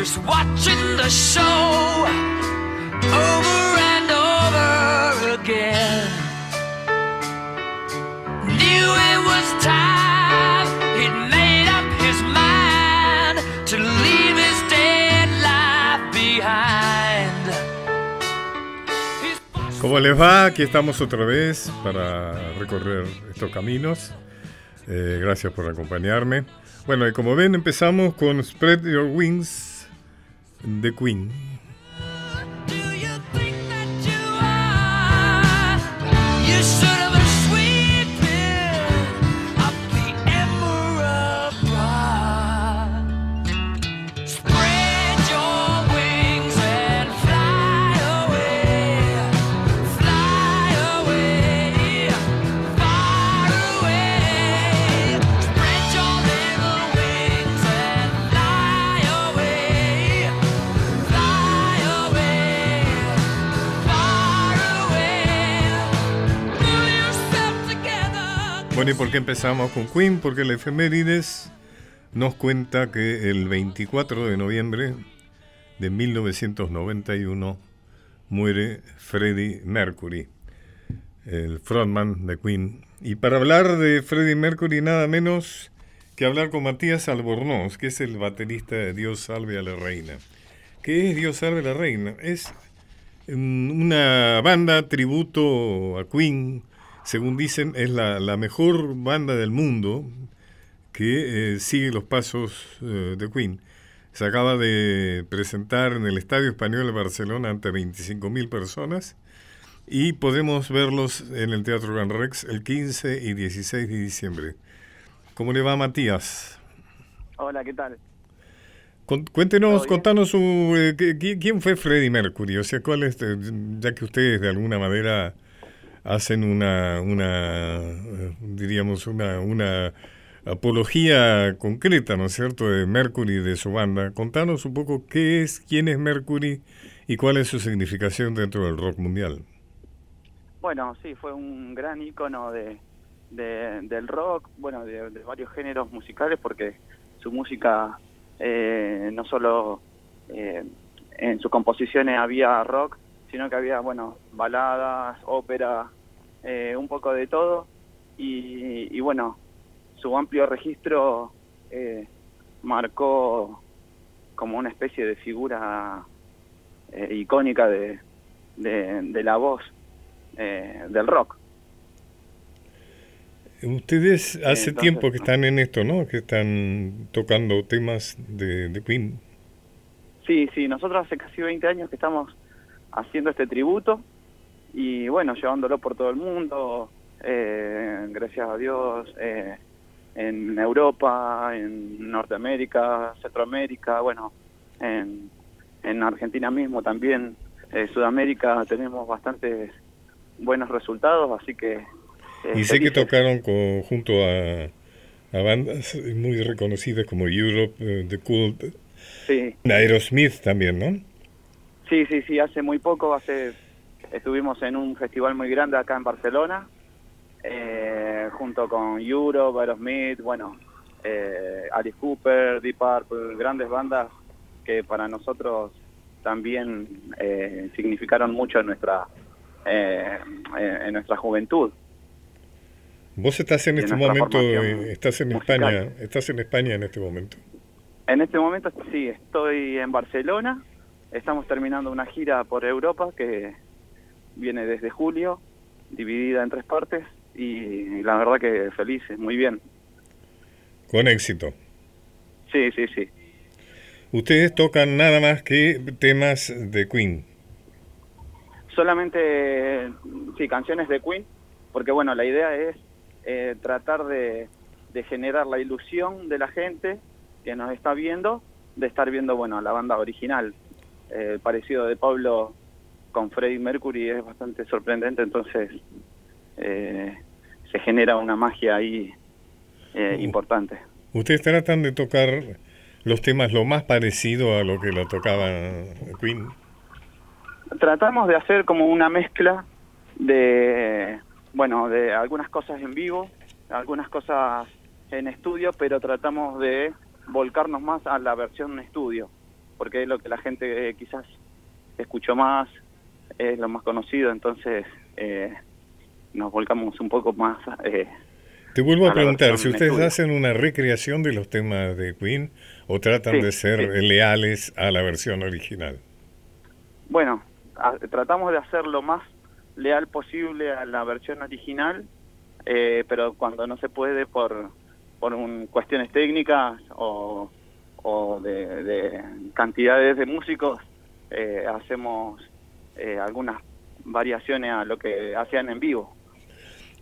just watching the show over and over again. Knew it was time, he'd made up his mind to leave his dead life behind. ¿Cómo les va? Aquí estamos otra vez para recorrer estos caminos. Eh, gracias por acompañarme. Bueno, y como ven, empezamos con Spread Your Wings de Queen. ¿Y por qué empezamos con Queen? Porque la efemérides nos cuenta que el 24 de noviembre de 1991 muere Freddie Mercury, el frontman de Queen. Y para hablar de Freddie Mercury, nada menos que hablar con Matías Albornoz, que es el baterista de Dios salve a la reina. ¿Qué es Dios salve a la reina? Es una banda tributo a Queen, según dicen, es la, la mejor banda del mundo que eh, sigue los pasos eh, de Queen. Se acaba de presentar en el Estadio Español de Barcelona ante 25.000 personas y podemos verlos en el Teatro Gran Rex el 15 y 16 de diciembre. ¿Cómo le va Matías? Hola, ¿qué tal? Cuéntenos, contanos su, eh, ¿qui- qui- quién fue Freddie Mercury, o sea, cuál es, eh, ya que ustedes de alguna manera hacen una, una eh, diríamos, una, una apología concreta, ¿no es cierto?, de Mercury y de su banda. Contanos un poco qué es, quién es Mercury y cuál es su significación dentro del rock mundial. Bueno, sí, fue un gran ícono de, de- del rock, bueno, de, de varios géneros musicales, porque su música eh, no solo eh, en sus composiciones había rock, sino que había, bueno, baladas, ópera, eh, un poco de todo. Y, y bueno, su amplio registro eh, marcó como una especie de figura eh, icónica de, de, de la voz eh, del rock. Ustedes hace Entonces, tiempo que están en esto, ¿no?, que están tocando temas de, de Queen. Sí, sí, nosotros hace casi 20 años que estamos haciendo este tributo y bueno, llevándolo por todo el mundo, eh, gracias a Dios, eh, en Europa, en Norteamérica, Centroamérica, bueno, en, en Argentina mismo también, eh, Sudamérica, tenemos bastantes buenos resultados, así que... eh, Y sé que tocaron con- junto a, a bandas muy reconocidas como Europe, eh, The Cult, Sí, Aerosmith también, ¿no? Sí, sí, sí, hace muy poco, hace estuvimos en un festival muy grande acá en Barcelona, eh, junto con Europe, Aerosmith, bueno, eh, Alice Cooper, Deep Purple, grandes bandas que para nosotros también eh, significaron mucho en nuestra eh, en nuestra juventud. Vos estás en este momento, eh, estás en musical. España, estás en España en este momento. En este momento sí, estoy en Barcelona, estamos terminando una gira por Europa que viene desde julio, dividida en tres partes y la verdad que felices, muy bien. Con éxito. Sí, sí, sí. Ustedes tocan nada más que temas de Queen. Solamente, sí, canciones de Queen, porque bueno, la idea es eh, tratar de, de generar la ilusión de la gente que nos está viendo, de estar viendo, bueno, a la banda original. Eh, el parecido de Pablo con Freddie Mercury es bastante sorprendente, entonces eh, se genera una magia ahí eh, Uh. importante. Ustedes tratan de tocar los temas lo más parecido a lo que lo tocaba Queen. Tratamos de hacer como una mezcla de, bueno, de algunas cosas en vivo, algunas cosas en estudio, pero tratamos de volcarnos más a la versión en estudio. Porque es lo que la gente eh, quizás escuchó más, es lo más conocido, entonces eh, nos volcamos un poco más. Eh, Te vuelvo a preguntar, si ustedes estudio. hacen una recreación de los temas de Queen o tratan Sí, de ser sí. leales a la versión original. Bueno, a- tratamos de hacer lo más leal posible a la versión original, eh, pero cuando no se puede por, por un- cuestiones técnicas o, o de, de cantidades de músicos, eh, hacemos eh, algunas variaciones a lo que hacían en vivo.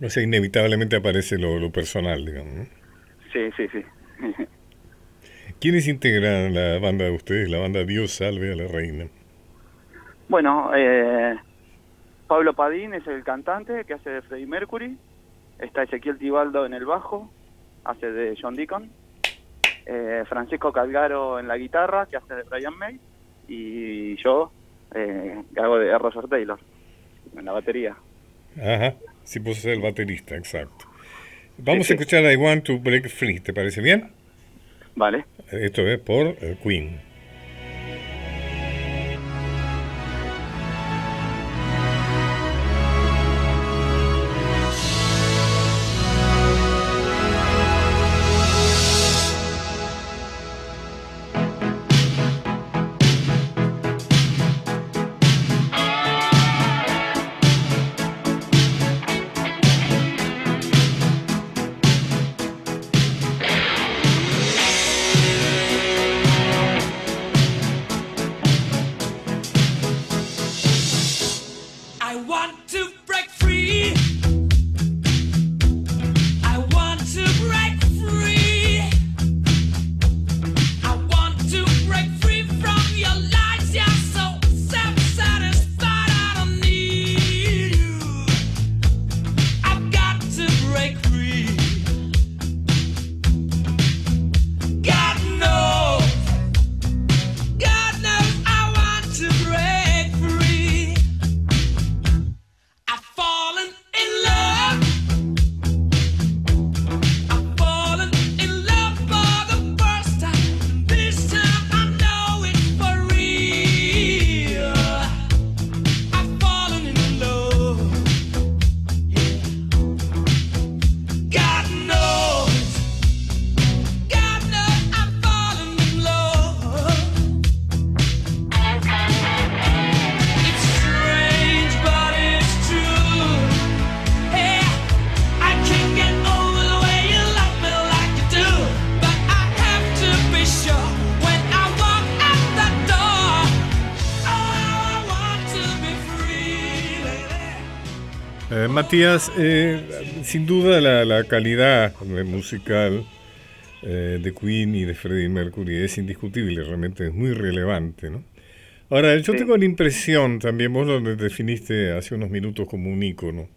O sea, inevitablemente aparece lo, lo personal, digamos. ¿no? Sí, sí, sí. ¿Quiénes integran la banda de ustedes, la banda Dios salve a la reina? Bueno, eh, Pablo Padín es el cantante que hace de Freddie Mercury. Está Ezequiel Tibaldo en el bajo, hace de John Deacon. Eh, Francisco Calgaro en la guitarra, que hace de Brian May. Y yo, eh, que hago de Roger Taylor, en la batería. Ajá, sí, vos sos el baterista, exacto. Vamos Sí, a sí. escuchar I Want to Break Free, ¿te parece bien? Vale. Esto es por eh, Queen. Matías, eh, sin duda la, la calidad eh, musical eh, de Queen y de Freddie Mercury es indiscutible, realmente es muy relevante, ¿no? Ahora, yo Sí. tengo la impresión, también vos lo definiste hace unos minutos como un ícono,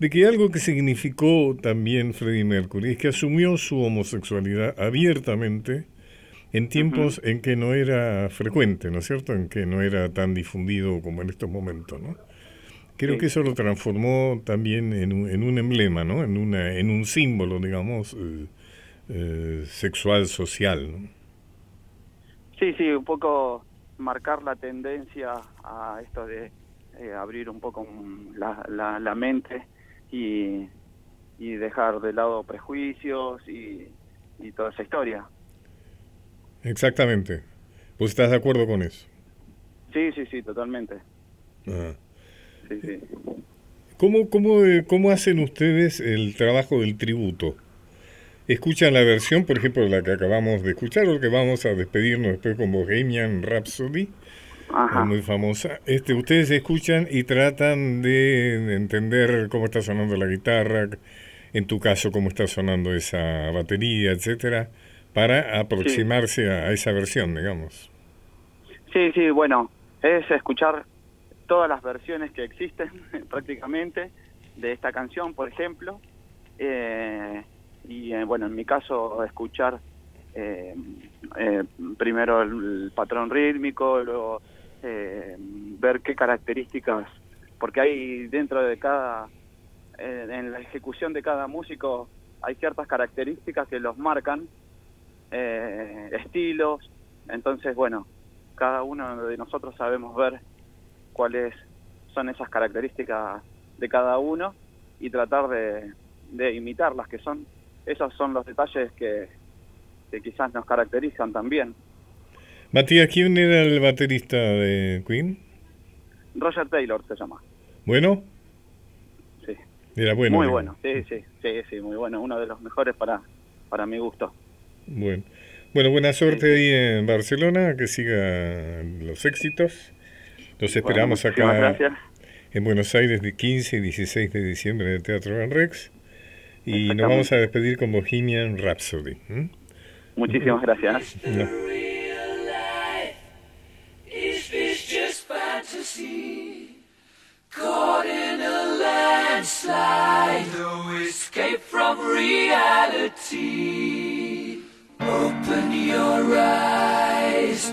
de que algo que significó también Freddie Mercury es que asumió su homosexualidad abiertamente en tiempos en que no era frecuente, ¿no es cierto? En que no era tan difundido como en estos momentos, ¿no? Creo Sí. que eso lo transformó también en un, en un emblema, ¿no? En, una, en un símbolo, digamos, eh, eh, sexual, social, ¿no? Sí, sí, un poco marcar la tendencia a esto de eh, abrir un poco la, la, la mente y, y dejar de lado prejuicios y, y toda esa historia. Exactamente. ¿Vos estás de acuerdo con eso? Sí, sí, sí, totalmente. Ah. Sí, sí. ¿Cómo, cómo, eh, ¿Cómo hacen ustedes el trabajo del tributo? ¿Escuchan la versión, por ejemplo, la que acabamos de escuchar o que vamos a despedirnos después con Bohemian Rhapsody? Ajá. muy famosa. Este, ustedes escuchan y tratan de entender cómo está sonando la guitarra, en tu caso cómo está sonando esa batería, etcétera, para aproximarse a, a esa versión, digamos. Sí, sí, bueno, es escuchar todas las versiones que existen prácticamente de esta canción, por ejemplo, eh, y eh, bueno, en mi caso escuchar eh, eh, primero el, patrón rítmico, luego eh, ver qué características, porque hay dentro de cada, en la ejecución de cada músico hay ciertas características que los marcan, estilos, entonces bueno, cada uno de nosotros sabemos ver cuáles son esas características de cada uno y tratar de, de imitarlas, que son esos son los detalles que, que quizás nos caracterizan también. Matías, ¿quién era el baterista de Queen? Roger Taylor se llama. ¿Bueno? Sí. Era bueno. muy bueno, sí, sí, sí, sí, muy bueno. Uno de los mejores para, para mi gusto. Bueno. Bueno, buena suerte ahí en Barcelona, que sigan los éxitos. Los esperamos Bueno, acá Gracias. en Buenos Aires de 15 y 16 de diciembre en el Teatro Gran Rex. Y nos vamos a despedir con Bohemian Rhapsody. ¿m? Muchísimas gracias. No. Caught in a landslide, no escape from reality. Open your eyes,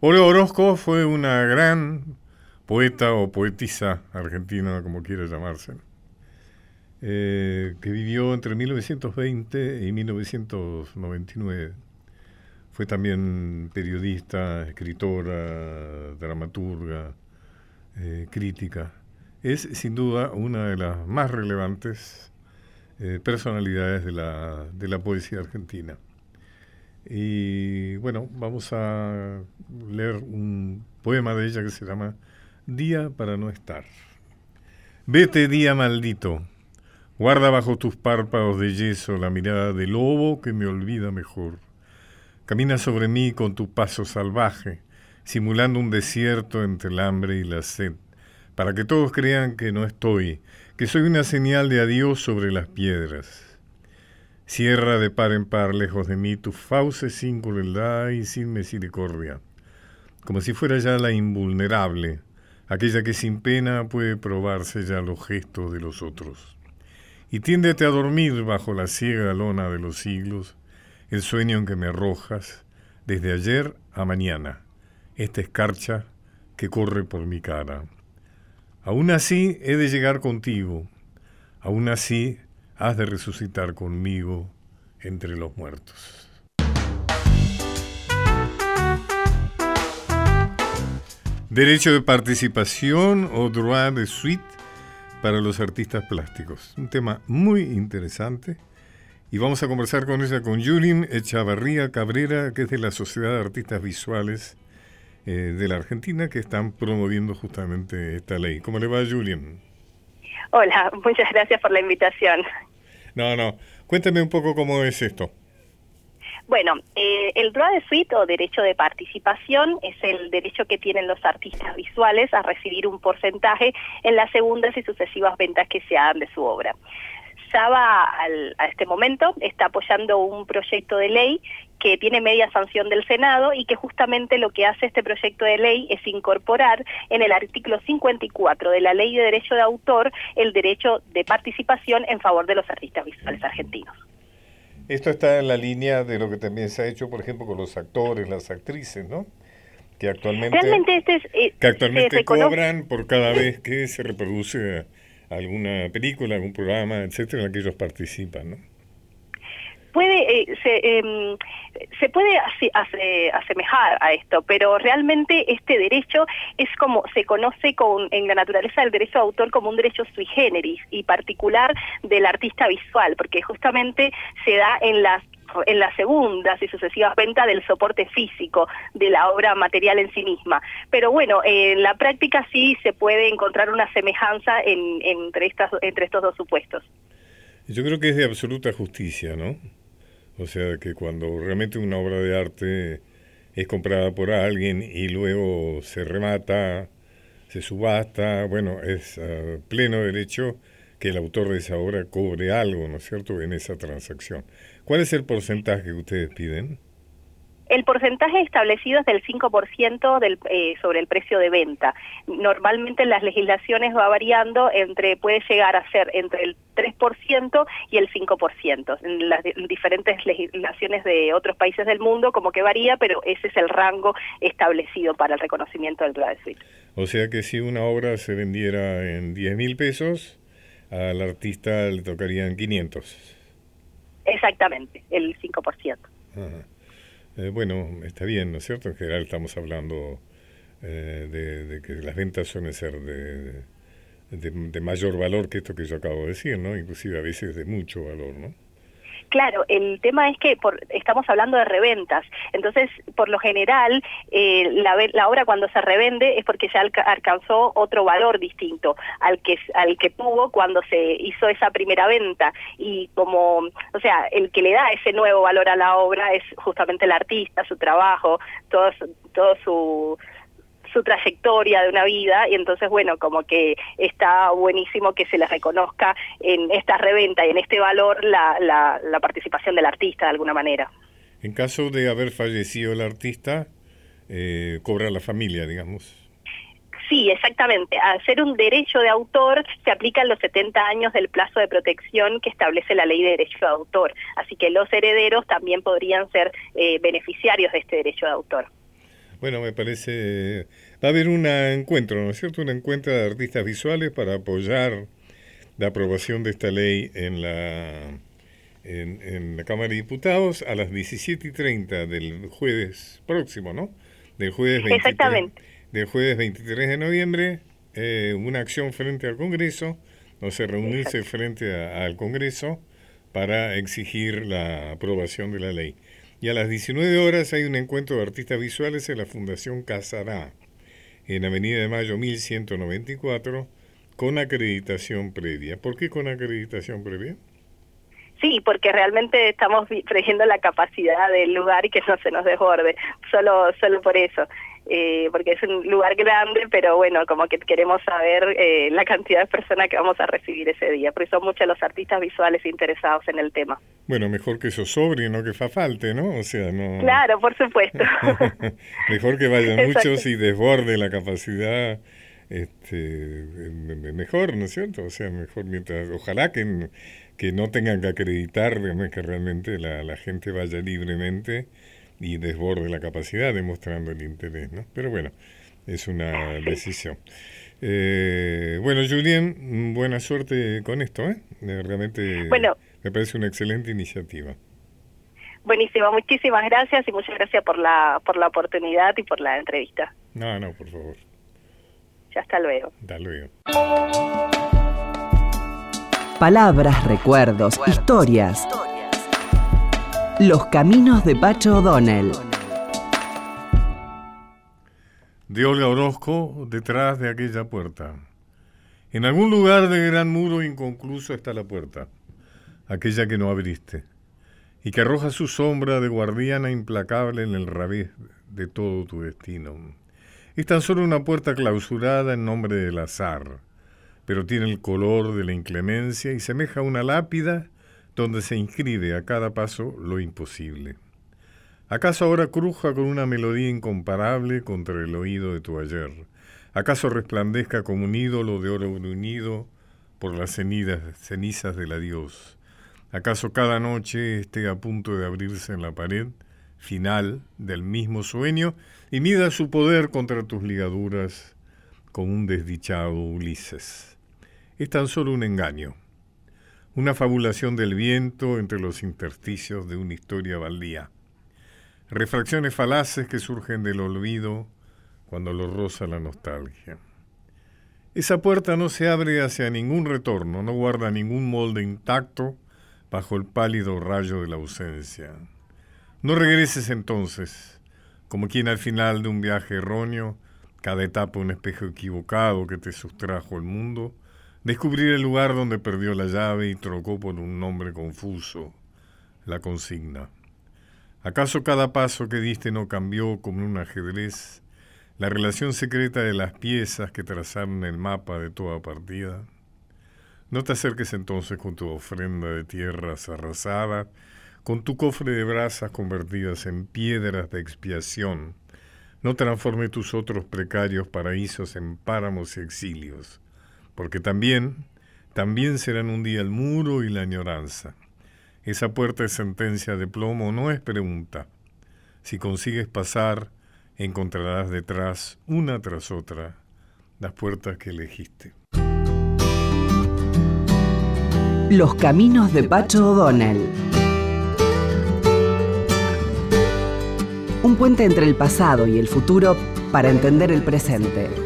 Olga Orozco fue una gran poeta o poetisa argentina, como quiera llamarse, eh, que vivió entre 1920 y 1999. Fue también periodista, escritora, dramaturga, eh, crítica. Es sin duda una de las más relevantes eh, personalidades de la, de la poesía argentina. Y bueno, vamos a leer un poema de ella que se llama Día para no estar. Vete, día maldito. Guarda bajo tus párpados de yeso la mirada de lobo que me olvida mejor. Camina sobre mí con tu paso salvaje, simulando un desierto entre el hambre y la sed, para que todos crean que no estoy, que soy una señal de adiós sobre las piedras. Cierra de par en par lejos de mí tus fauces sin crueldad y sin misericordia, como si fuera ya la invulnerable, aquella que sin pena puede probarse ya los gestos de los otros. Y tiéndete a dormir bajo la ciega lona de los siglos, el sueño en que me arrojas, desde ayer a mañana, esta escarcha que corre por mi cara. Aún así he de llegar contigo, aún así has de resucitar conmigo entre los muertos. Derecho de participación o droit de suite para los artistas plásticos. Un tema muy interesante. Y vamos a conversar con ella, con Yulin Echavarría Cabrera, que es de la Sociedad de Artistas Visuales eh, de la Argentina, que están promoviendo justamente esta ley. ¿Cómo le va, Julian? Hola, muchas gracias por la invitación. No, no. Cuéntame un poco cómo es esto. Bueno, eh, el droit de suite o derecho de participación es el derecho que tienen los artistas visuales a recibir un porcentaje en las segundas y sucesivas ventas que se hagan de su obra. Saba al, a este momento está apoyando un proyecto de ley que tiene media sanción del Senado y que justamente lo que hace este proyecto de ley es incorporar en el artículo 54 de la Ley de Derecho de Autor el derecho de participación en favor de los artistas visuales argentinos. Esto está en la línea de lo que también se ha hecho, por ejemplo, con los actores, las actrices, ¿no? Que actualmente, Realmente este es, eh, que actualmente cobran por cada vez que se reproduce alguna película, algún programa, etcétera, en el que ellos participan, ¿no? Puede eh, se, em, se puede ase- ase- asemejar a esto, pero realmente este derecho es como se conoce con, en la naturaleza del derecho de autor como un derecho sui generis y particular del artista visual, porque justamente se da en las en las segundas y sucesivas ventas del soporte físico de la obra material en sí misma. Pero bueno, en la práctica sí se puede encontrar una semejanza en, entre, estas, entre estos dos supuestos. Yo creo que es de absoluta justicia, ¿no? O sea, que cuando realmente una obra de arte es comprada por alguien y luego se remata, se subasta, bueno, es a pleno derecho que el autor de esa obra cobre algo, ¿no es cierto?, en esa transacción. ¿Cuál es el porcentaje que ustedes piden? El porcentaje establecido es del 5% del, eh, sobre el precio de venta. Normalmente en las legislaciones va variando entre, puede llegar a ser entre el 3% y el 5%. En las diferentes legislaciones de otros países del mundo como que varía, pero ese es el rango establecido para el reconocimiento del droit de suite. O sea que si una obra se vendiera en 10 mil pesos, al artista le tocarían 500. Exactamente, el 5%. Ajá. Eh, bueno, está bien, ¿no es cierto? En general estamos hablando eh, de, que las ventas suelen ser de, de, mayor valor que esto que yo acabo de decir, ¿no? Inclusive a veces de mucho valor, ¿no? Claro, el tema es que por, estamos hablando de reventas, entonces por lo general eh, la, la, obra cuando se revende es porque ya alcanzó otro valor distinto al que al que tuvo cuando se hizo esa primera venta. Y como, o sea, el que le da ese nuevo valor a la obra es justamente el artista, su trabajo, todo, todo su su trayectoria de una vida y entonces bueno como que está buenísimo que se les reconozca en esta reventa y en este valor la, la, participación del artista de alguna manera. En caso de haber fallecido el artista, eh, cobra la familia, digamos. Sí, exactamente. Al ser un derecho de autor, se aplican los 70 años del plazo de protección que establece la ley de derecho de autor. Así que los herederos también podrían ser eh, beneficiarios de este derecho de autor. Bueno, me parece Va a haber un encuentro, ¿no es cierto? Un encuentro de artistas visuales para apoyar la aprobación de esta ley en la, en, la Cámara de Diputados a las 17 y 30 del jueves próximo, ¿no? Del jueves 23, Exactamente. Del jueves 23 de noviembre, eh, una acción frente al Congreso, o sea, reunirse frente al Congreso para exigir la aprobación de la ley. Y a las 19 horas hay un encuentro de artistas visuales en la Fundación Casará en Avenida de Mayo 1194 con acreditación previa. ¿Por qué con acreditación previa? Sí, porque realmente estamos previendo la capacidad del lugar y que no se nos desborde, solo, solo por eso. Eh, porque es un lugar grande, pero bueno, como que queremos saber eh, la cantidad de personas que vamos a recibir ese día, porque son muchos los artistas visuales interesados en el tema. Bueno, mejor que eso sobre, no que fa falte, ¿no? O sea, no... Claro, por supuesto. mejor que vayan muchos y desborde la capacidad, este, mejor, ¿no es cierto? O sea, mejor mientras, ojalá que, que no tengan que acreditar que realmente la, la gente vaya libremente y desborde la capacidad demostrando el interés, ¿no? Pero bueno, es una decisión. Eh, bueno, Julien, buena suerte con esto, ¿eh? Realmente me parece una excelente iniciativa. Buenísimo, muchísimas gracias y muchas gracias por la, por la oportunidad y por la entrevista. No, no, por favor. Ya hasta luego. Hasta luego. Palabras, recuerdos, historias. Los caminos de Pacho O'Donnell. De Olga Orozco, detrás de aquella puerta. En algún lugar del gran muro inconcluso está la puerta, aquella que no abriste, y que arroja su sombra de guardiana implacable en el revés de todo tu destino. Es tan solo una puerta clausurada en nombre del azar, pero tiene el color de la inclemencia y semeja a una lápida donde se inscribe a cada paso lo imposible. ¿Acaso ahora cruja con una melodía incomparable contra el oído de tu ayer? ¿Acaso resplandezca como un ídolo de oro unido por las cenizas del adiós? ¿Acaso cada noche esté a punto de abrirse en la pared final del mismo sueño y mida su poder contra tus ligaduras con un desdichado Ulises? Es tan solo un engaño una fabulación del viento entre los intersticios de una historia baldía. Refracciones falaces que surgen del olvido cuando lo roza la nostalgia. Esa puerta no se abre hacia ningún retorno, no guarda ningún molde intacto bajo el pálido rayo de la ausencia. No regreses entonces, como quien al final de un viaje erróneo, cada etapa un espejo equivocado que te sustrajo el mundo, descubrir el lugar donde perdió la llave y trocó por un nombre confuso, la consigna. ¿Acaso cada paso que diste no cambió como un ajedrez la relación secreta de las piezas que trazaron el mapa de toda partida? No te acerques entonces con tu ofrenda de tierras arrasadas, con tu cofre de brasas convertidas en piedras de expiación. No transforme tus otros precarios paraísos en páramos y exilios, porque también, también serán un día el muro y la añoranza. Esa puerta de sentencia de plomo no es pregunta. Si consigues pasar, encontrarás detrás, una tras otra, las puertas que elegiste. Los caminos de Pacho O'Donnell. Un puente entre el pasado y el futuro para entender el presente.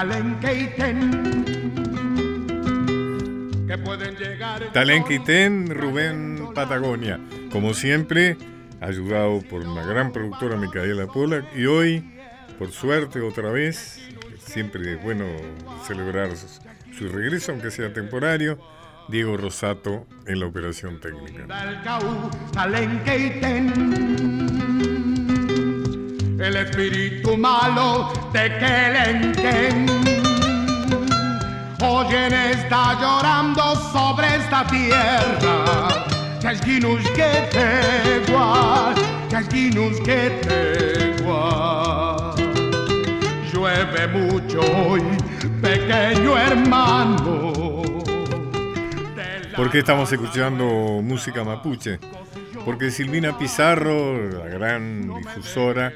Talenque y ten. Que pueden llegar. Talenquitén Rubén Patagonia, como siempre, ayudado por una gran productora Micaela Pollack y hoy, por suerte otra vez, siempre es bueno celebrar su, su regreso, aunque sea temporario, Diego Rosato en la operación técnica. El espíritu malo de Kelenken. Oyen está llorando sobre esta tierra. Chasquinus que te guay, chasquinus que te guay. Llueve mucho hoy, pequeño hermano. ¿Por qué estamos escuchando música mapuche? Porque Silvina Pizarro, la gran difusora,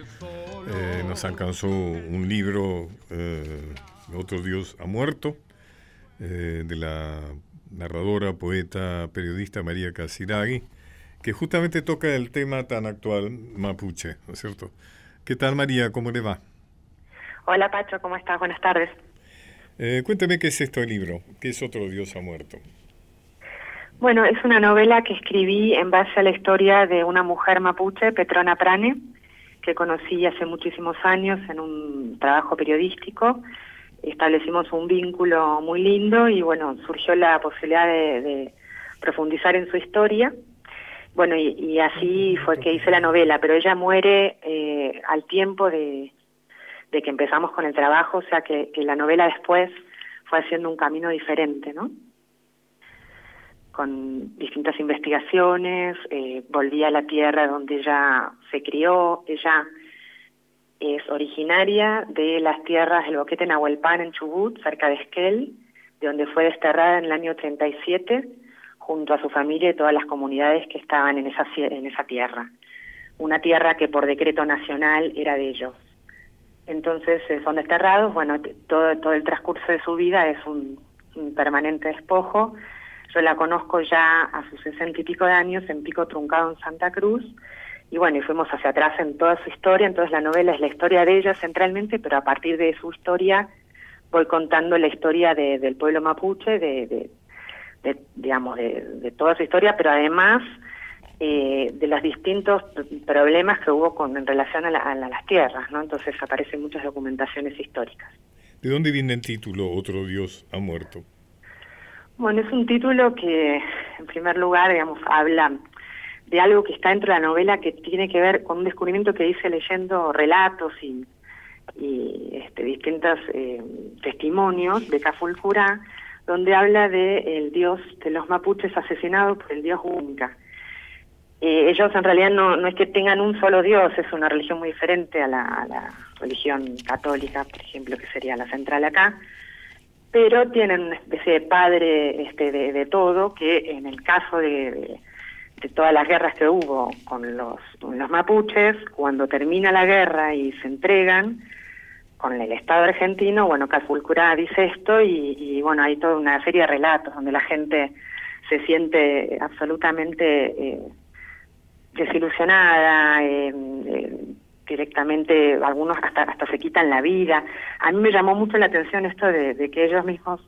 eh, nos alcanzó un libro, eh, Otro Dios ha muerto, eh, de la narradora, poeta, periodista María Casiragui, que justamente toca el tema tan actual mapuche, ¿no es cierto? ¿Qué tal María? ¿Cómo le va? Hola Pacho, ¿cómo estás? Buenas tardes. Eh, cuénteme qué es esto el libro, qué es Otro Dios ha muerto. Bueno, es una novela que escribí en base a la historia de una mujer mapuche, Petrona Prane, que conocí hace muchísimos años en un trabajo periodístico. Establecimos un vínculo muy lindo y bueno, surgió la posibilidad de, profundizar en su historia. Bueno, y, así fue que hice la novela, pero ella muere eh, al tiempo de, que empezamos con el trabajo, o sea que la novela después fue haciendo un camino diferente, ¿no? Con distintas investigaciones, eh, volví a la tierra donde ella se crió, ella es originaria de las tierras del Boquete Nahuelpan en Chubut, cerca de Esquel, de donde fue desterrada en el año 37, junto a su familia y todas las comunidades que estaban en esa, en esa tierra. Una tierra que por decreto nacional era de ellos. Entonces eh, son desterrados, bueno, todo, todo el transcurso de su vida es un, un permanente despojo, yo la conozco ya a sus sesenta y pico de años en Pico Truncado en Santa Cruz. Y bueno, y fuimos hacia atrás en toda su historia. Entonces la novela es la historia de ella centralmente, pero a partir de su historia voy contando la historia de, del pueblo mapuche, de, digamos, de, toda su historia, pero además eh, de los distintos problemas que hubo con en relación a, la, a, las tierras, ¿no? Entonces aparecen muchas documentaciones históricas. ¿De dónde viene el título Otro Dios ha muerto? Bueno, es un título que, en primer lugar, digamos, habla de algo que está dentro de la novela que tiene que ver con un descubrimiento que hice leyendo relatos y, y este, distintos eh, testimonios de Cafulcura, donde habla de el dios de los mapuches asesinado por el dios única. Eh, ellos en realidad no, no es que tengan un solo dios, es una religión muy diferente a la religión católica, por ejemplo, que sería la central acá, pero tienen una especie de padre este, de, todo que en el caso de, todas las guerras que hubo con los, mapuches, cuando termina la guerra y se entregan con el Estado argentino, bueno, Calfulcurá dice esto y, y, bueno, hay toda una serie de relatos donde la gente se siente absolutamente eh, desilusionada, eh, eh, directamente algunos hasta hasta se quitan la vida. A mí me llamó mucho la atención esto de, de que ellos mismos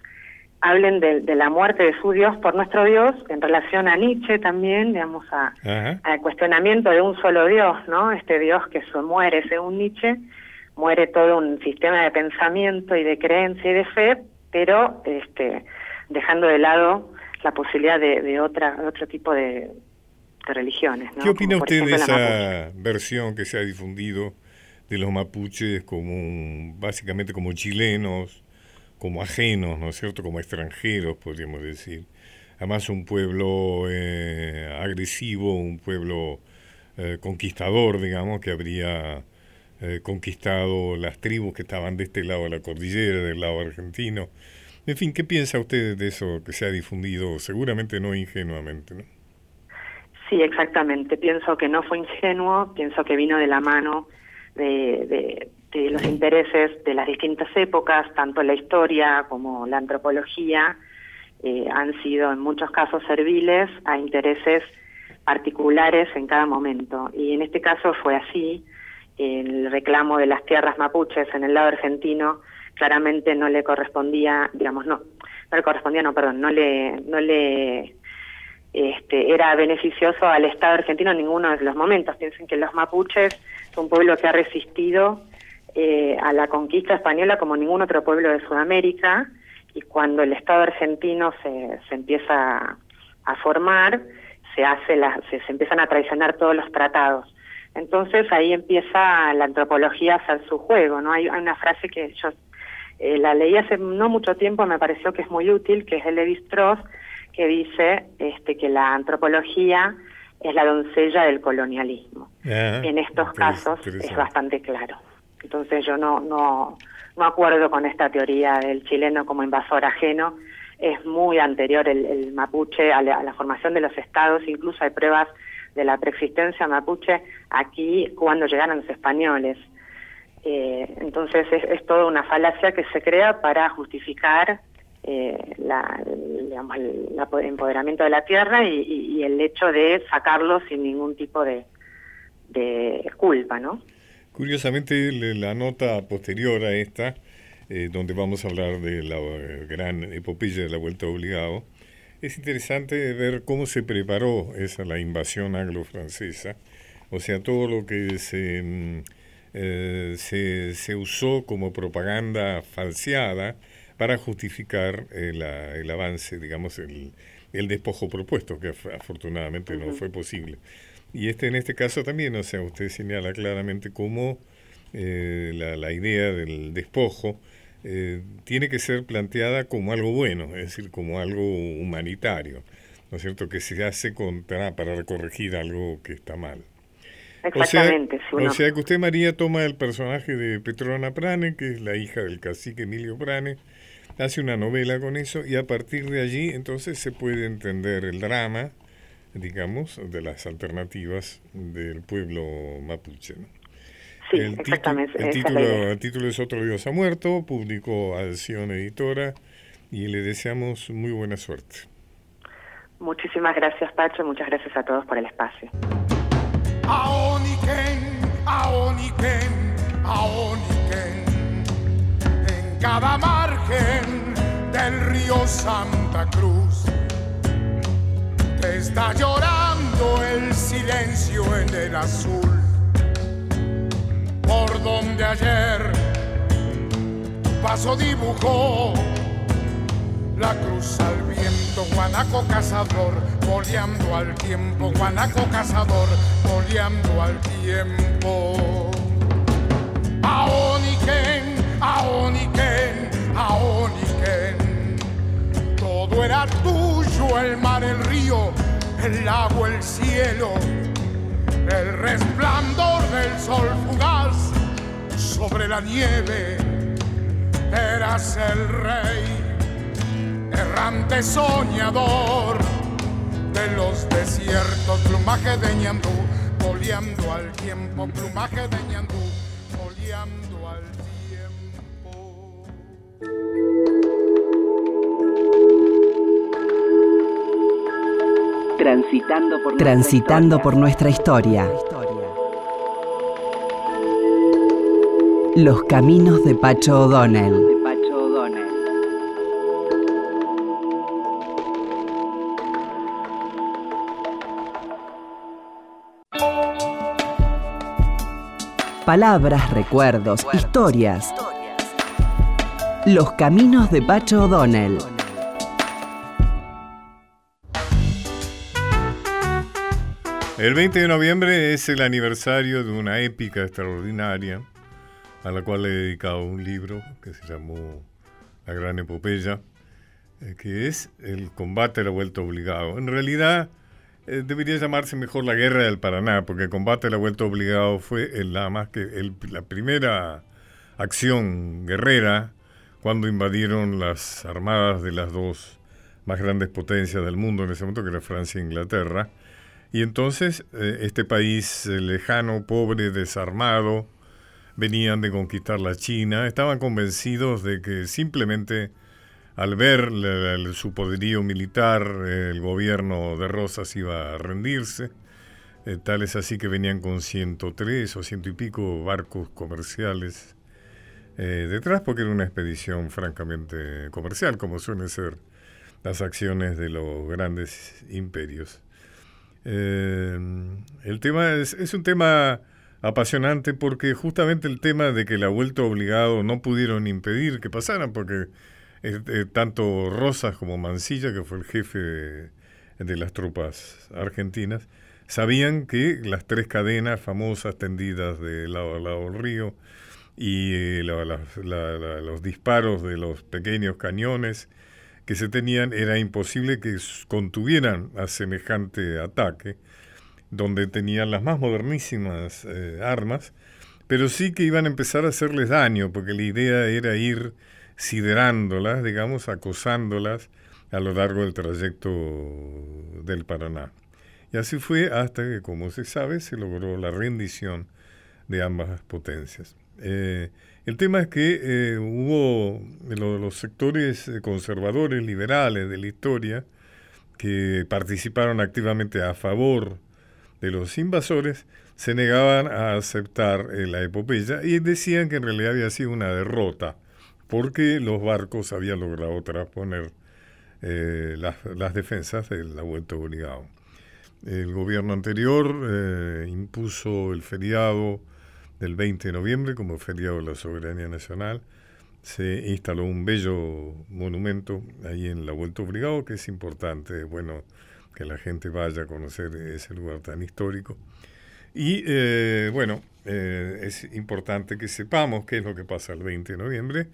hablen de, de, la muerte de su Dios por nuestro Dios en relación a Nietzsche también, digamos, a, al cuestionamiento de un solo Dios, ¿no? Este Dios que se muere según Nietzsche, muere todo un sistema de pensamiento y de creencia y de fe, pero este dejando de lado la posibilidad de, de otra otro tipo de, de religiones. ¿no? ¿Qué opina usted de ejemplo, esa versión que se ha difundido de los mapuches como básicamente como chilenos, como ajenos, ¿no es cierto? Como extranjeros, podríamos decir. Además un pueblo eh, agresivo, un pueblo eh, conquistador, digamos, que habría eh, conquistado las tribus que estaban de este lado de la cordillera, del lado argentino. En fin, ¿qué piensa usted de eso que se ha difundido? Seguramente no ingenuamente, ¿no? Sí, exactamente. Pienso que no fue ingenuo, pienso que vino de la mano de, de, los intereses de las distintas épocas, tanto la historia como la antropología eh, han sido en muchos casos serviles a intereses particulares en cada momento. Y en este caso fue así. El reclamo de las tierras mapuches en el lado argentino claramente no le correspondía, digamos, no, no le correspondía, no, perdón, no le, no le este, era beneficioso al Estado argentino en ninguno de los momentos. Piensen que los mapuches es un pueblo que ha resistido eh, a la conquista española como ningún otro pueblo de Sudamérica y cuando el Estado argentino se, se empieza a formar, se, hace la, se, se empiezan a traicionar todos los tratados. Entonces ahí empieza la antropología a hacer su juego, ¿no? Hay, hay una frase que yo eh, la leí hace no mucho tiempo, me pareció que es muy útil, que es de Levi Strauss, que dice este, que la antropología es la doncella del colonialismo. Ah, en estos casos es bastante claro. Entonces yo no, no, no acuerdo con esta teoría del chileno como invasor ajeno. Es muy anterior el, el mapuche a la, a la formación de los estados, incluso hay pruebas de la preexistencia mapuche aquí cuando llegaron los españoles. Eh, entonces es, es toda una falacia que se crea para justificar eh, la, digamos, el empoderamiento de la tierra y, el hecho de sacarlo sin ningún tipo de, culpa, ¿no? Curiosamente, la nota posterior a esta, eh, donde vamos a hablar de la eh, gran epopeya de la Vuelta Obligado, es interesante ver cómo se preparó esa la invasión anglo-francesa, o sea, todo lo que se, mm, se, se usó como propaganda falseada para justificar eh, el avance, digamos, el, el despojo propuesto, que af- afortunadamente no fue posible. Y este en este caso también, o sea, usted señala claramente cómo eh, la, la idea del despojo eh, tiene que ser planteada como algo bueno, es decir, como algo humanitario, ¿no es cierto? Que se hace contra, para corregir algo que está mal. Exactamente. O sea, si uno- o sea que usted, María, toma el personaje de Petrona Prane, que es la hija del cacique Emilio Prane, hace una novela con eso y a partir de allí entonces se puede entender el drama, digamos, de las alternativas del pueblo mapuche. ¿no? sí, el, exactamente. el título, el título es Otro Dios ha muerto, publicó Adhesión Editora y le deseamos muy buena suerte. Muchísimas gracias, Pacho. Muchas gracias a todos por el espacio. Aoniken, Aoniken, Aoniken. En cada margen del río Santa Cruz te está llorando el silencio en el azul. Por donde ayer tu paso dibujó la cruz al viento, guanaco cazador, boleando al tiempo, guanaco cazador, boleando al tiempo. Aoniken, Aoniken, Aoniken. Todo era tuyo, el mar, el río, el agua, el cielo, el resplandor del sol fugaz sobre la nieve. Eras el rey errante soñador de los desiertos, plumaje de ñandú, boleando al tiempo, plumaje de ñandú, boleando al tiempo. Transitando por, Transitando por nuestra historia. Los caminos de Pacho O'Donnell. Palabras, recuerdos, historias. Los caminos de Pacho O'Donnell. El 20 de noviembre es el aniversario de una épica extraordinaria a la cual he dedicado un libro que se llamó La Gran Epopeya, eh, que es el combate a la vuelta obligado. En realidad eh, debería llamarse mejor la Guerra del Paraná, porque el combate a la vuelta obligado fue nada más que la primera acción guerrera cuando invadieron las armadas de las dos más grandes potencias del mundo en ese momento, que era Francia e Inglaterra. Y entonces eh, este país eh, lejano, pobre, desarmado, venían de conquistar la China, estaban convencidos de que simplemente al ver su poderío militar, el gobierno de Rosas iba a rendirse. Eh, tal es así que venían con 103 o ciento y pico barcos comerciales eh, detrás, porque era una expedición francamente comercial, como suelen ser las acciones de los grandes imperios. Eh, el tema es, es un tema apasionante porque justamente el tema de que la vuelta obligado no pudieron impedir que pasaran, porque eh, tanto Rosas como Mansilla, que fue el jefe de, las tropas argentinas, sabían que las tres cadenas famosas tendidas de lado a lado del río y eh, la- la- la- los disparos de los pequeños cañones que se tenían, era imposible que contuvieran a semejante ataque, donde tenían las más modernísimas eh, armas, pero sí que iban a empezar a hacerles daño, porque la idea era ir siderándolas, digamos, acosándolas a lo largo del trayecto del Paraná. Y así fue hasta que, como se sabe, se logró la rendición de ambas potencias. Eh, el tema es que eh, hubo lo- los sectores eh, conservadores, liberales de la historia, que participaron activamente a favor de los invasores, se negaban a aceptar la epopeya y decían que en realidad había sido una derrota, porque los barcos habían logrado trasponer eh, las, las defensas de la vuelta obligado. El gobierno anterior eh, impuso el feriado del 20 de noviembre como feriado de la soberanía nacional. Se instaló un bello monumento ahí en la Vuelta Obligado, que es importante, bueno, que la gente vaya a conocer ese lugar tan histórico. Y eh, bueno, eh, es importante que sepamos qué es lo que pasa el 20 de noviembre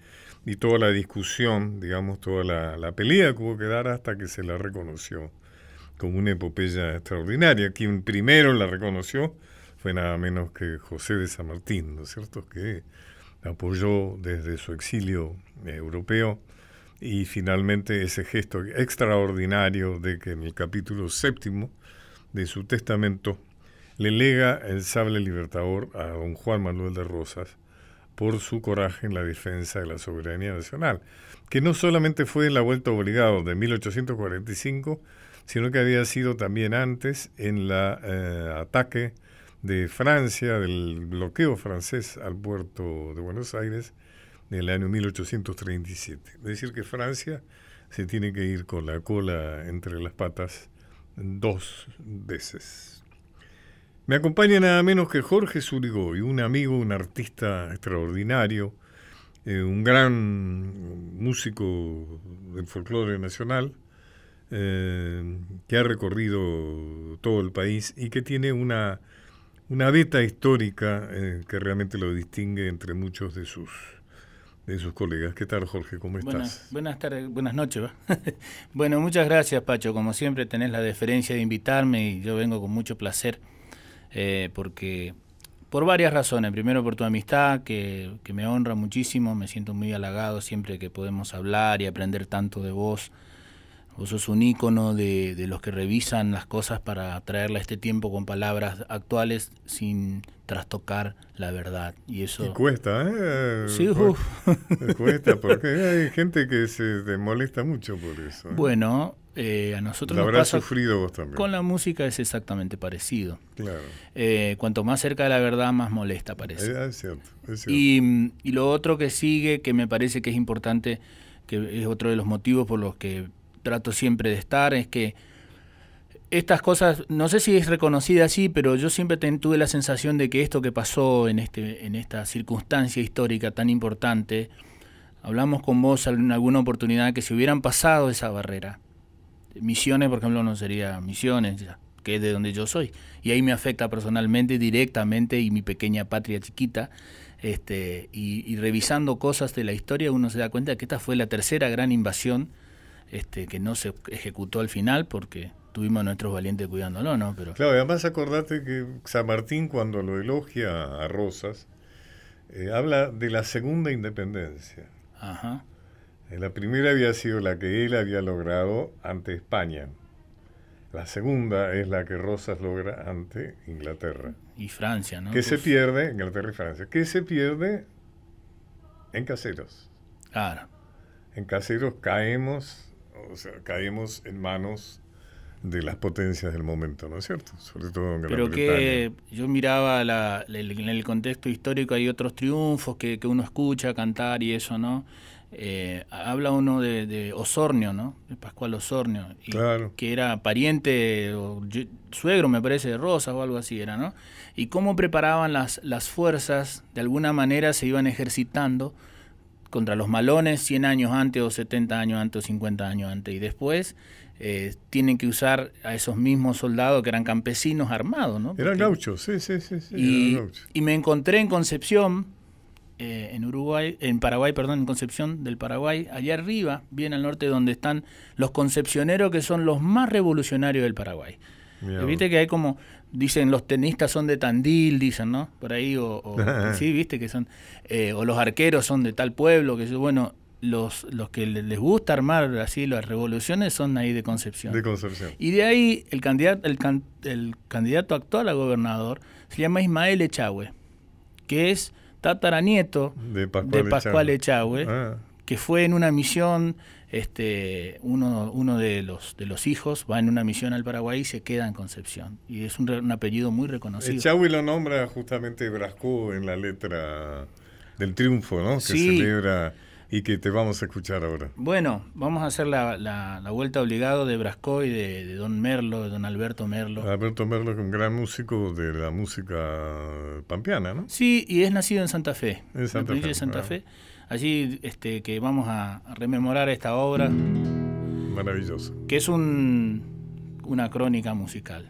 y toda la discusión, digamos, toda la, la pelea que hubo que dar hasta que se la reconoció como una epopeya extraordinaria. Quien primero la reconoció fue nada menos que José de San Martín, ¿no es cierto?, que apoyó desde su exilio europeo y finalmente ese gesto extraordinario de que en el capítulo séptimo de su testamento le lega el sable libertador a don Juan Manuel de Rosas por su coraje en la defensa de la soberanía nacional, que no solamente fue en la vuelta obligado de 1845, sino que había sido también antes en el ataque de Francia, del bloqueo francés al puerto de Buenos Aires en el año 1837. Es decir, que Francia se tiene que ir con la cola entre las patas dos veces. Me acompaña nada menos que Jorge Zurigoy, un amigo, un artista extraordinario, eh, un gran músico del folclore nacional, eh, que ha recorrido todo el país y que tiene una, una beta histórica eh, que realmente lo distingue entre muchos de sus, de sus colegas. ¿Qué tal, Jorge? ¿Cómo estás? Buenas, buenas tardes, buenas noches. bueno, muchas gracias, Pacho. Como siempre, tenés la deferencia de invitarme y yo vengo con mucho placer, eh, porque por varias razones. Primero, por tu amistad, que, que me honra muchísimo. Me siento muy halagado siempre que podemos hablar y aprender tanto de vos. Vos sos un ícono de, de los que revisan las cosas para traerle a este tiempo con palabras actuales sin trastocar la verdad. Y eso... Y cuesta, ¿eh? Sí, uf. Cuesta, porque hay gente que se te molesta mucho por eso. ¿eh? Bueno, eh, a nosotros Lo nos habrás pasa sufrido vos también. con la música es exactamente parecido. Claro. Eh, cuanto más cerca de la verdad, más molesta parece. Es cierto, es cierto. Y, y lo otro que sigue, que me parece que es importante, que es otro de los motivos por los que trato siempre de estar, es que estas cosas, no sé si es reconocida así, pero yo siempre tuve la sensación de que esto que pasó en, este, en esta circunstancia histórica tan importante, hablamos con vos en alguna oportunidad que si hubieran pasado esa barrera, Misiones, por ejemplo, no sería Misiones, que es de donde yo soy. Y ahí me afecta personalmente, directamente, y mi pequeña patria chiquita. Este, y, y revisando cosas de la historia, uno se da cuenta que esta fue la tercera gran invasión este, que no se ejecutó al final, porque tuvimos a nuestros valientes cuidándolo, ¿no? Pero Claro, y además acordate que San Martín cuando lo elogia a Rosas, eh, habla de la segunda independencia. Ajá. Eh, La primera había sido la que él había logrado ante España. La segunda es la que Rosas logra ante Inglaterra. Y Francia, ¿no? que se pierde, Inglaterra y Francia, que se pierde en caseros. Claro. En caseros caemos, o sea, caemos en manos de las potencias del momento, ¿no es cierto? Sobre todo en Gran Pero Bretaña. que yo miraba la- en el contexto histórico hay otros triunfos que, que uno escucha cantar y eso, ¿no? Eh, habla uno de, de Osornio, ¿no? De Pascual Osornio, y Claro. que era pariente o suegro, me parece, de Rosas o algo así era, ¿no? Y cómo preparaban las, las fuerzas, de alguna manera se iban ejercitando contra los malones 100 años antes o 70 años antes o 50 años antes y después eh, tienen que usar a esos mismos soldados que eran campesinos armados, ¿no? Eran gauchos, sí, sí, sí. sí y, me encontré en Concepción, eh, en Uruguay, en Paraguay, perdón, en Concepción del Paraguay, allá arriba, bien al norte, donde están los concepcioneros que son los más revolucionarios del Paraguay. Eh. Viste que hay como, dicen los tenistas son de Tandil, dicen, ¿no? Por ahí, o, o- sí, viste que son, eh, o los arqueros son de tal pueblo, que yo, bueno, los, los que le- les gusta armar así las revoluciones son ahí de Concepción. De Concepción. Y de ahí el candidato, el, can- el candidato actual a gobernador se llama Ismael Echagüe, que es tataranieto De Pascual, de Pascual Echagüe, Ah, que fue en una misión, este, uno, uno de los de los hijos va en una misión al Paraguay y se queda en Concepción. Y es un, un apellido muy reconocido. Echagüe lo nombra justamente Brasco en la letra del triunfo, ¿no? Que Sí. celebra y que te vamos a escuchar ahora. Bueno, vamos a hacer la, la- la vuelta obligado de Brasco y de, de Don Merlo, de Don Alberto Merlo. Alberto Merlo, que es un gran músico de la música pampeana, ¿no? Sí, y es nacido en Santa Fe, En Santa Fe, de Santa. Fe. Allí este, que vamos a, a rememorar esta obra, Maravilloso. que es un, una crónica musical.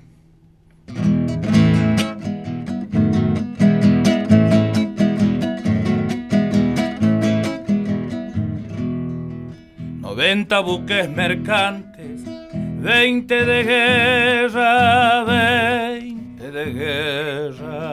Noventa buques mercantes, veinte de guerra, veinte de guerra.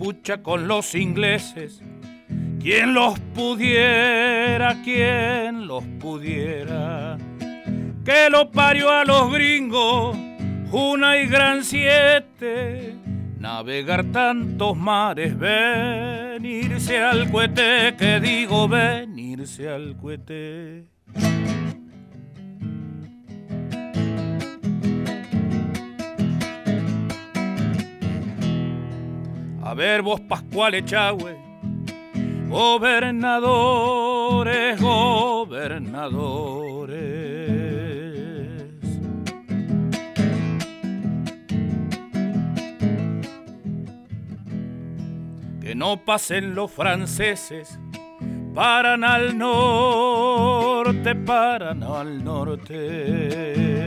Pucha con los ingleses, quien los pudiera, quien los pudiera. Que lo parió a los gringos, una y gran siete. Navegar tantos mares, venirse al cohete, que digo venirse al cohete. A ver vos, Pascual Echagüe, gobernadores, gobernadores. no pasen los franceses, paran al norte, paran al norte.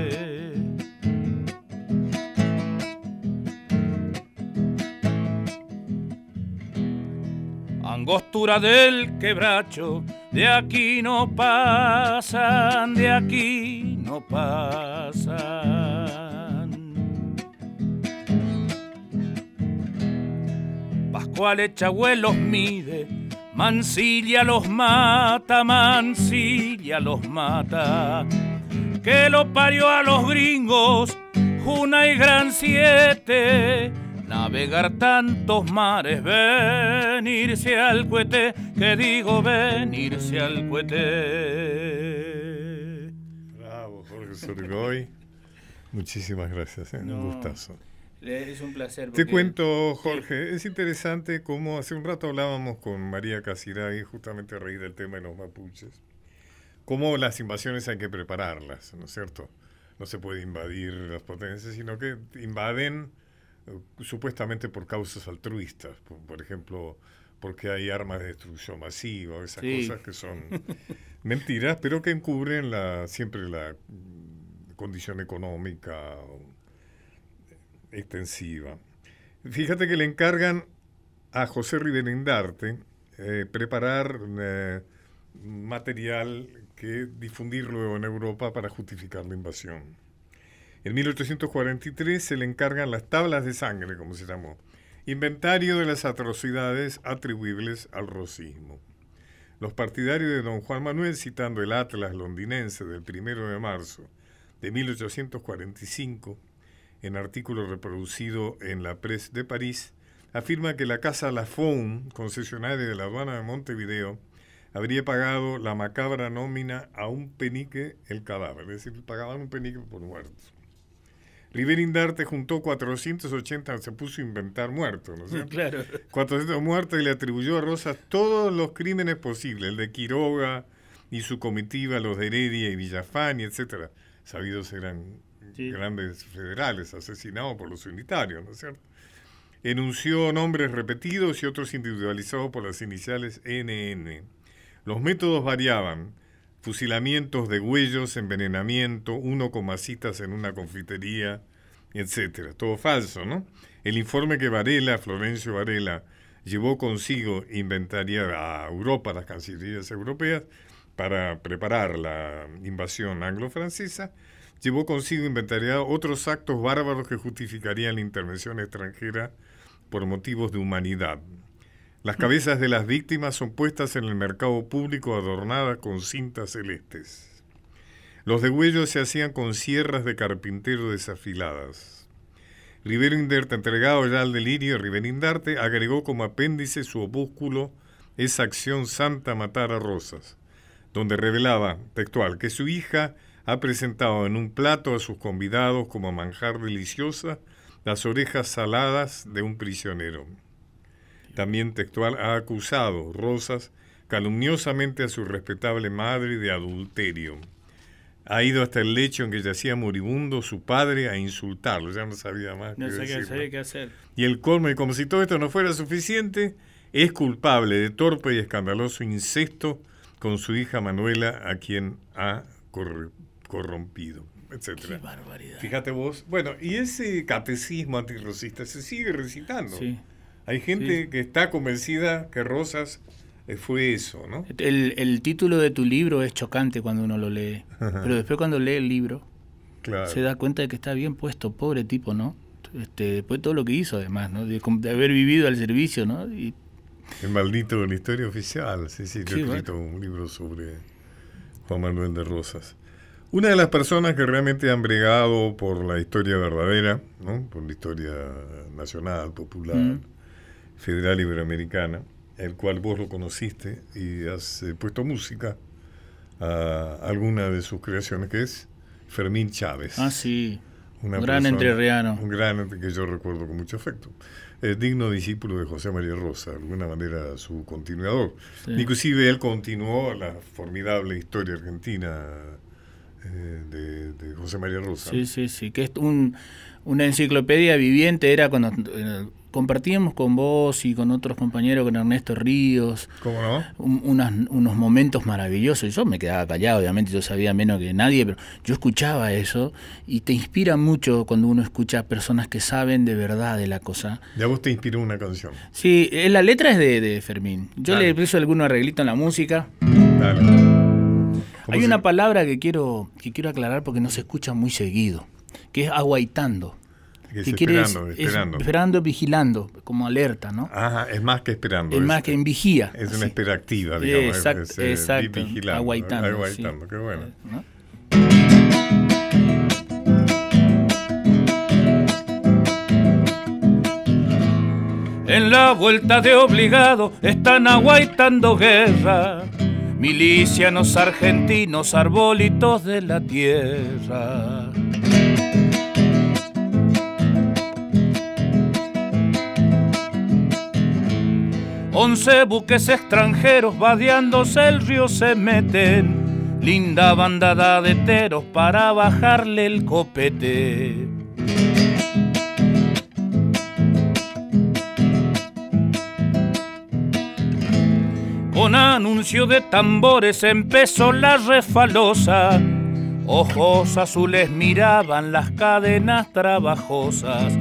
Angostura del quebracho, de aquí no pasan, de aquí no pasan. Pascual Echagüe los mide, Mansilla los mata, Mansilla los mata. Que lo parió a los gringos, una y gran siete navegar tantos mares, venirse al cohete, que digo venirse al cohete. Bravo, Jorge Sorgoy. Muchísimas gracias, ¿eh? un gustazo. Es un placer. Te cuento, Jorge, es interesante cómo hace un rato hablábamos con María Casiraghi justamente a raíz del tema de los mapuches, cómo las invasiones hay que prepararlas, ¿no es cierto? No se puede invadir las potencias, sino que invaden supuestamente por causas altruistas, por, por ejemplo, porque hay armas de destrucción masiva, esas Sí. cosas que son mentiras, pero que encubren la, siempre la condición económica o, extensiva. Fíjate que le encargan a José Riverindarte eh, preparar eh, material que difundir luego en Europa para justificar la invasión. En 1843 se le encargan las tablas de sangre, como se llamó, inventario de las atrocidades atribuibles al rosismo. Los partidarios de don Juan Manuel, citando el Atlas londinense del 1 de marzo de 1845, en artículo reproducido en la Presse de París, afirma que la casa Lafon, concesionaria de la aduana de Montevideo, habría pagado la macabra nómina a un penique el cadáver, es decir, pagaban un penique por muertos. Riverindarte juntó 480, se puso a inventar muertos, ¿no es cierto? Claro. 400 muertos y le atribuyó a Rosas todos los crímenes posibles, el de Quiroga y su comitiva, los de Heredia y Villafani, etcétera. Sabidos eran Sí. grandes federales asesinados por los unitarios, ¿no es cierto? Enunció nombres repetidos y otros individualizados por las iniciales NN. Los métodos variaban. Fusilamientos de huellos, envenenamiento, uno con masitas en una confitería, etcétera. Todo falso, ¿no? El informe que Varela, Florencio Varela, llevó consigo inventariar a Europa, las cancillerías europeas, para preparar la invasión anglo-francesa, llevó consigo inventariado otros actos bárbaros que justificarían la intervención extranjera por motivos de humanidad. Las cabezas de las víctimas son puestas en el mercado público adornadas con cintas celestes. Los degüellos se hacían con sierras de carpintero desafiladas. Riverindarte, entregado ya al delirio, Riverindarte agregó como apéndice su opúsculo Esa acción santa matar a Rosas, donde revelaba, textual, que su hija ha presentado en un plato a sus convidados como manjar deliciosa las orejas saladas de un prisionero. También textual ha acusado Rosas calumniosamente a su respetable madre de adulterio. Ha ido hasta el lecho en que yacía moribundo su padre a insultarlo, ya no sabía más No sé qué, decirle. sabía qué hacer. Y el colmo, y como si todo esto no fuera suficiente, es culpable de torpe y escandaloso incesto con su hija Manuela, a quien ha corrompido, etcétera. Qué barbaridad. Fíjate vos. Bueno, y ese catecismo antirrosista se sigue recitando. Sí. Hay gente Sí. que está convencida que Rosas eh, fue eso, ¿no? El, el título de tu libro es chocante cuando uno lo lee, pero después cuando lee el libro Claro. se da cuenta de que está bien puesto, pobre tipo, ¿no? Este, después todo lo que hizo además, ¿no? De, haber vivido al servicio, ¿no? Y El maldito de la historia oficial. Sí, sí, yo Sí, he escrito un libro sobre Juan Manuel de Rosas. Una de las personas que realmente han bregado por la historia verdadera, ¿no? por la historia nacional, popular, Mm. Federal iberoamericana, el cual vos lo conociste y has eh, puesto música a alguna de sus creaciones, que es Fermín Chávez. Ah, sí. Una Un gran persona- entrerriano. Un gran que yo recuerdo con mucho afecto. Es digno discípulo de José María Rosa, de alguna manera su continuador. Sí. Inclusive él continuó la formidable historia argentina eh, de, de José María Rosa. Sí, sí, sí, que es un, una enciclopedia viviente, era cuando eh, compartíamos con vos y con otros compañeros, con Ernesto Ríos, ¿Cómo no? un- unas- unos momentos maravillosos. Yo me quedaba callado, obviamente, yo sabía menos que nadie, pero yo escuchaba eso y te inspira mucho cuando uno escucha a personas que saben de verdad de la cosa. Ya vos te inspiró una canción. Sí, eh, la letra es de, de Fermín. Yo Dale. le puse algún arreglito en la música. Dale. ¿Cómo Hay se- una palabra que quiero, que quiero aclarar porque no se escucha muy seguido, que es aguaitando. Que quiere esperando, es esperando. esperando, vigilando, como alerta, ¿no? Ajá, es más que esperando. es más que en vigía. Es una así. espera activa, digamos. Exact- es, eh, exacto, vi- vigilando, aguaitando, aguaitando, sí. qué bueno. ¿no? En la vuelta de obligado están aguaitando guerra, milicianos argentinos, arbolitos de la tierra. Once buques extranjeros vadeándose el río se meten, linda bandada de teros para bajarle el copete. Con anuncio de tambores empezó la refalosa. Ojos azules miraban las cadenas trabajosas.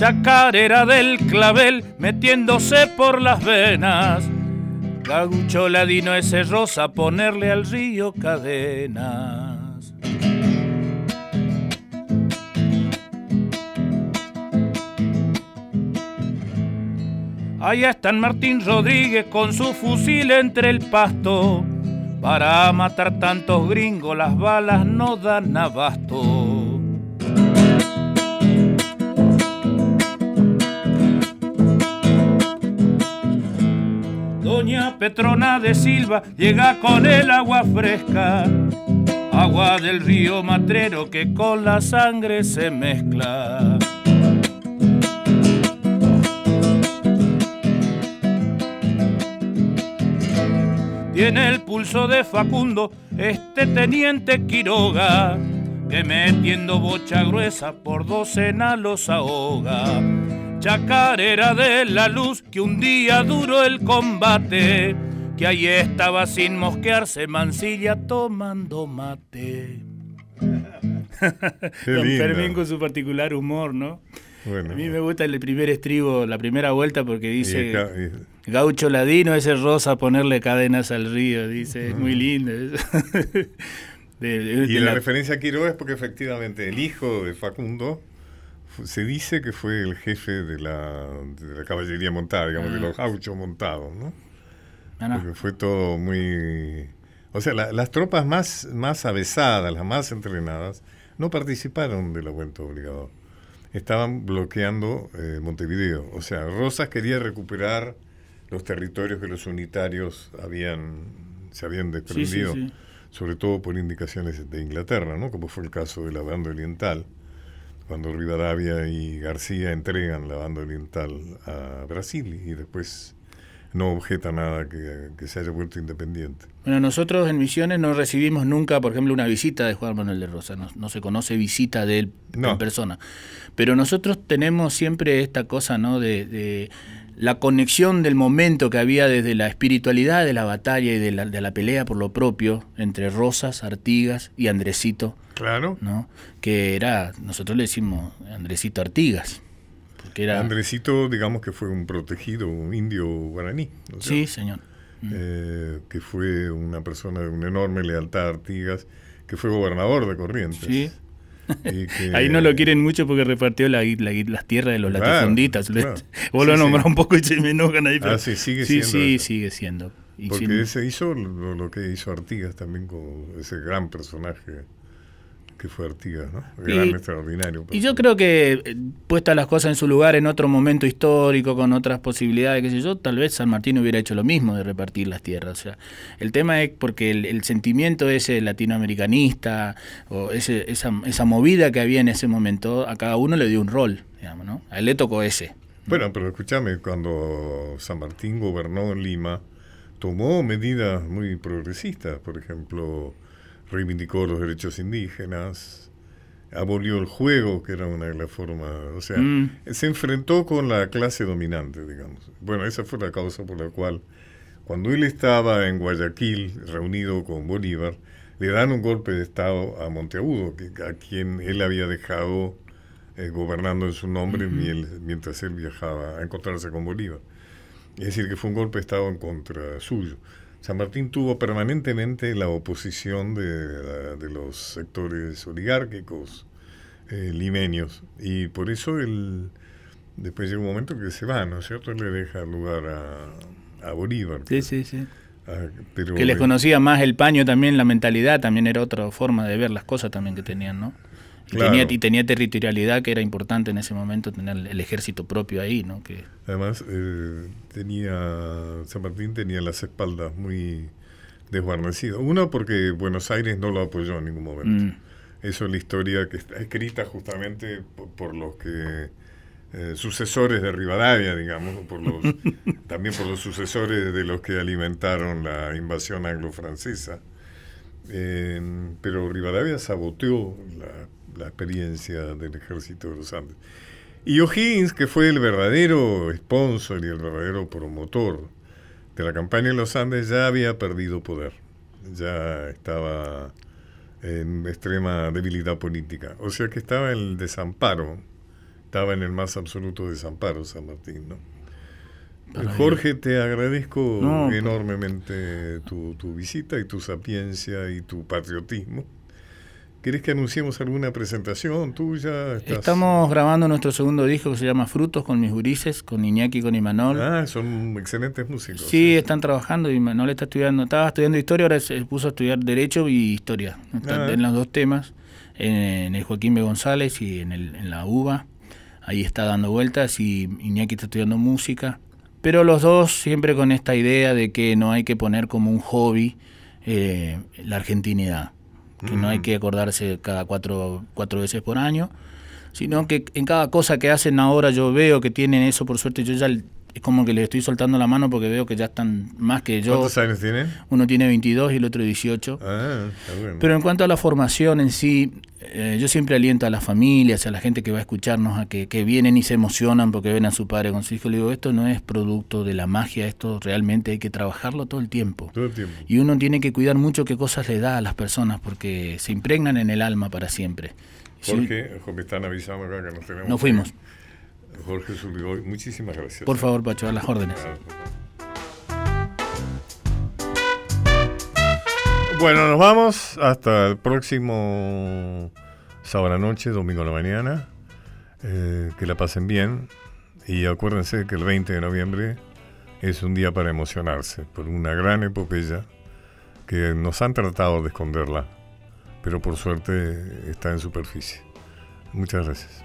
Chacarera del clavel metiéndose por las venas. Gaucho ladino ese rosa ponerle al río cadenas. Allá está Martín Rodríguez con su fusil entre el pasto. Para matar tantos gringos las balas no dan abasto. Doña Petrona de Silva llega con el agua fresca, agua del río Matrero que con la sangre se mezcla. Tiene el pulso de Facundo este teniente Quiroga, que metiendo bocha gruesa por docena los ahoga. Chacarera de la luz que un día duró el combate, que ahí estaba sin mosquearse Mansilla tomando mate. Don lindo. Fermín con su particular humor, ¿no? Bueno, A mí me gusta el primer estribo, la primera vuelta, porque dice acá- y- Gaucho Ladino, ese rosa ponerle cadenas al río, dice, es muy lindo. eso. De- de- Y de la, la- referencia a Quiroga es porque efectivamente el hijo de Facundo se dice que fue el jefe de la, de la caballería montada, digamos, de Ah. los gauchos montados, ¿no? Ah, no. Porque fue todo muy... O sea, la- las tropas más, más avesadas, las más entrenadas, no participaron de la vuelta obligada. Estaban bloqueando eh, Montevideo. O sea, Rosas quería recuperar los territorios que los unitarios habían se habían Sí, sí, desprendido, sí. sobre todo por indicaciones de Inglaterra, ¿no? como fue el caso de la banda oriental, cuando Rivadavia y García entregan la banda oriental a Brasil y después no objeta nada que, que se haya vuelto independiente. Bueno, nosotros en Misiones no recibimos nunca, por ejemplo, una visita de Juan Manuel de Rosa, no, no se conoce visita de él No. en persona. Pero nosotros tenemos siempre esta cosa, ¿no? De, de la conexión del momento que había desde la espiritualidad de la batalla y de la, de la pelea por lo propio entre Rosas, Artigas y Andresito, Claro. ¿no? Que era, nosotros le decimos Andresito Artigas, porque era... Andresito, digamos que fue un protegido, un indio guaraní, ¿no es Sí, señor. Eh, que fue una persona de una enorme lealtad a Artigas, que fue gobernador de Corrientes. Sí. que- Ahí no lo quieren mucho porque repartió la, la- las tierras de los Claro, latifundistas. claro. Vos lo Sí, nombrás sí. un poco y se me enojan ahí. Pero Ah, sí, sigue siendo sí, eso. sigue siendo. Y Porque sin- ese hizo lo, lo que hizo Artigas también con ese gran personaje que fue Artigas, ¿no? Gran, Y- extraordinario. Y yo creo que eh, puestas las cosas en su lugar en otro momento histórico, con otras posibilidades, qué sé yo, tal vez San Martín hubiera hecho lo mismo de repartir las tierras. O sea, el tema es porque el, el sentimiento ese latinoamericanista o ese, esa, esa movida que había en ese momento, a cada uno le dio un rol, digamos, ¿no? A él le tocó ese. Bueno, pero escúchame, cuando San Martín gobernó en Lima, tomó medidas muy progresistas, por ejemplo, reivindicó los derechos indígenas, abolió el juego, que era una de las formas, o sea, Mm. se enfrentó con la clase dominante, digamos. Bueno, esa fue la causa por la cual, cuando él estaba en Guayaquil, reunido con Bolívar, le dan un golpe de Estado a Monteagudo, a quien él había dejado eh, gobernando en su nombre miel- mientras él viajaba a encontrarse con Bolívar. Es decir, que fue un golpe de Estado en contra suyo. San Martín tuvo permanentemente la oposición de, de los sectores oligárquicos eh, limeños y por eso él después llega un momento que se va, ¿no es cierto? Le deja lugar a, a Bolívar. Sí, sí, sí. Pero, Que les conocía más el paño también, la mentalidad, también era otra forma de ver las cosas también que tenían, ¿no? Y, Claro. tenía, y tenía territorialidad que era importante en ese momento, tener el ejército propio ahí, ¿no? Que, Además, eh, tenía San Martín tenía las espaldas muy desguarnecidas. Uno, porque Buenos Aires no lo apoyó en ningún momento. mm, Eso es la historia que está escrita justamente por, por los que eh, sucesores de Rivadavia, digamos, por los, también por los sucesores de los que alimentaron la invasión anglo-francesa. Eh, pero Rivadavia saboteó la, la experiencia del ejército de los Andes. Y O'Higgins, que fue el verdadero sponsor y el verdadero promotor de la campaña de los Andes, ya había perdido poder. Ya estaba en extrema debilidad política. O sea que estaba en el desamparo. Estaba en el más absoluto desamparo San Martín, ¿no? Para Jorge, te agradezco No, pues. enormemente tu, tu visita y tu sapiencia y tu patriotismo. ¿Querés que anunciemos alguna presentación tuya? ¿Estás- Estamos grabando nuestro segundo disco que se llama Frutos con mis gurises, con Iñaki y con Imanol. Ah, son excelentes músicos. Sí, están trabajando y Manuel está estudiando, estaba estudiando historia, ahora se puso a estudiar derecho y historia. Está Ah. en los dos temas, en, en el Joaquín B. González y en, el, en la UBA. Ahí está dando vueltas y Iñaki está estudiando música. Pero los dos siempre con esta idea de que no hay que poner como un hobby eh, la argentinidad. Que no hay que acordarse cada cuatro, cuatro veces por año sino que en cada cosa que hacen ahora yo veo que tienen eso, por suerte yo ya es como que les estoy soltando la mano porque veo que ya están más que yo. ¿Cuántos años tienen? Uno tiene 22 y el otro 18. Ah, está bueno. Pero en cuanto a la formación en sí, eh, yo siempre aliento a las familias, a la gente que va a escucharnos, a que, que vienen y se emocionan porque ven a su padre con su hijo. Le digo, esto no es producto de la magia, esto realmente hay que trabajarlo todo el tiempo. Todo el tiempo. Y uno tiene que cuidar mucho qué cosas le da a las personas porque se impregnan en el alma para siempre. Si- Jorge, Jorge, me están avisando acá que nos tenemos. Nos fuimos. Jorge Zuligoy, muchísimas gracias. Por favor, Pacho, a las órdenes. Bueno, nos vamos hasta el próximo sábado a la noche, domingo a la mañana. Eh, que la pasen bien. Y acuérdense que el 20 de noviembre es un día para emocionarse por una gran epopeya que nos han tratado de esconderla, pero por suerte está en superficie. Muchas gracias.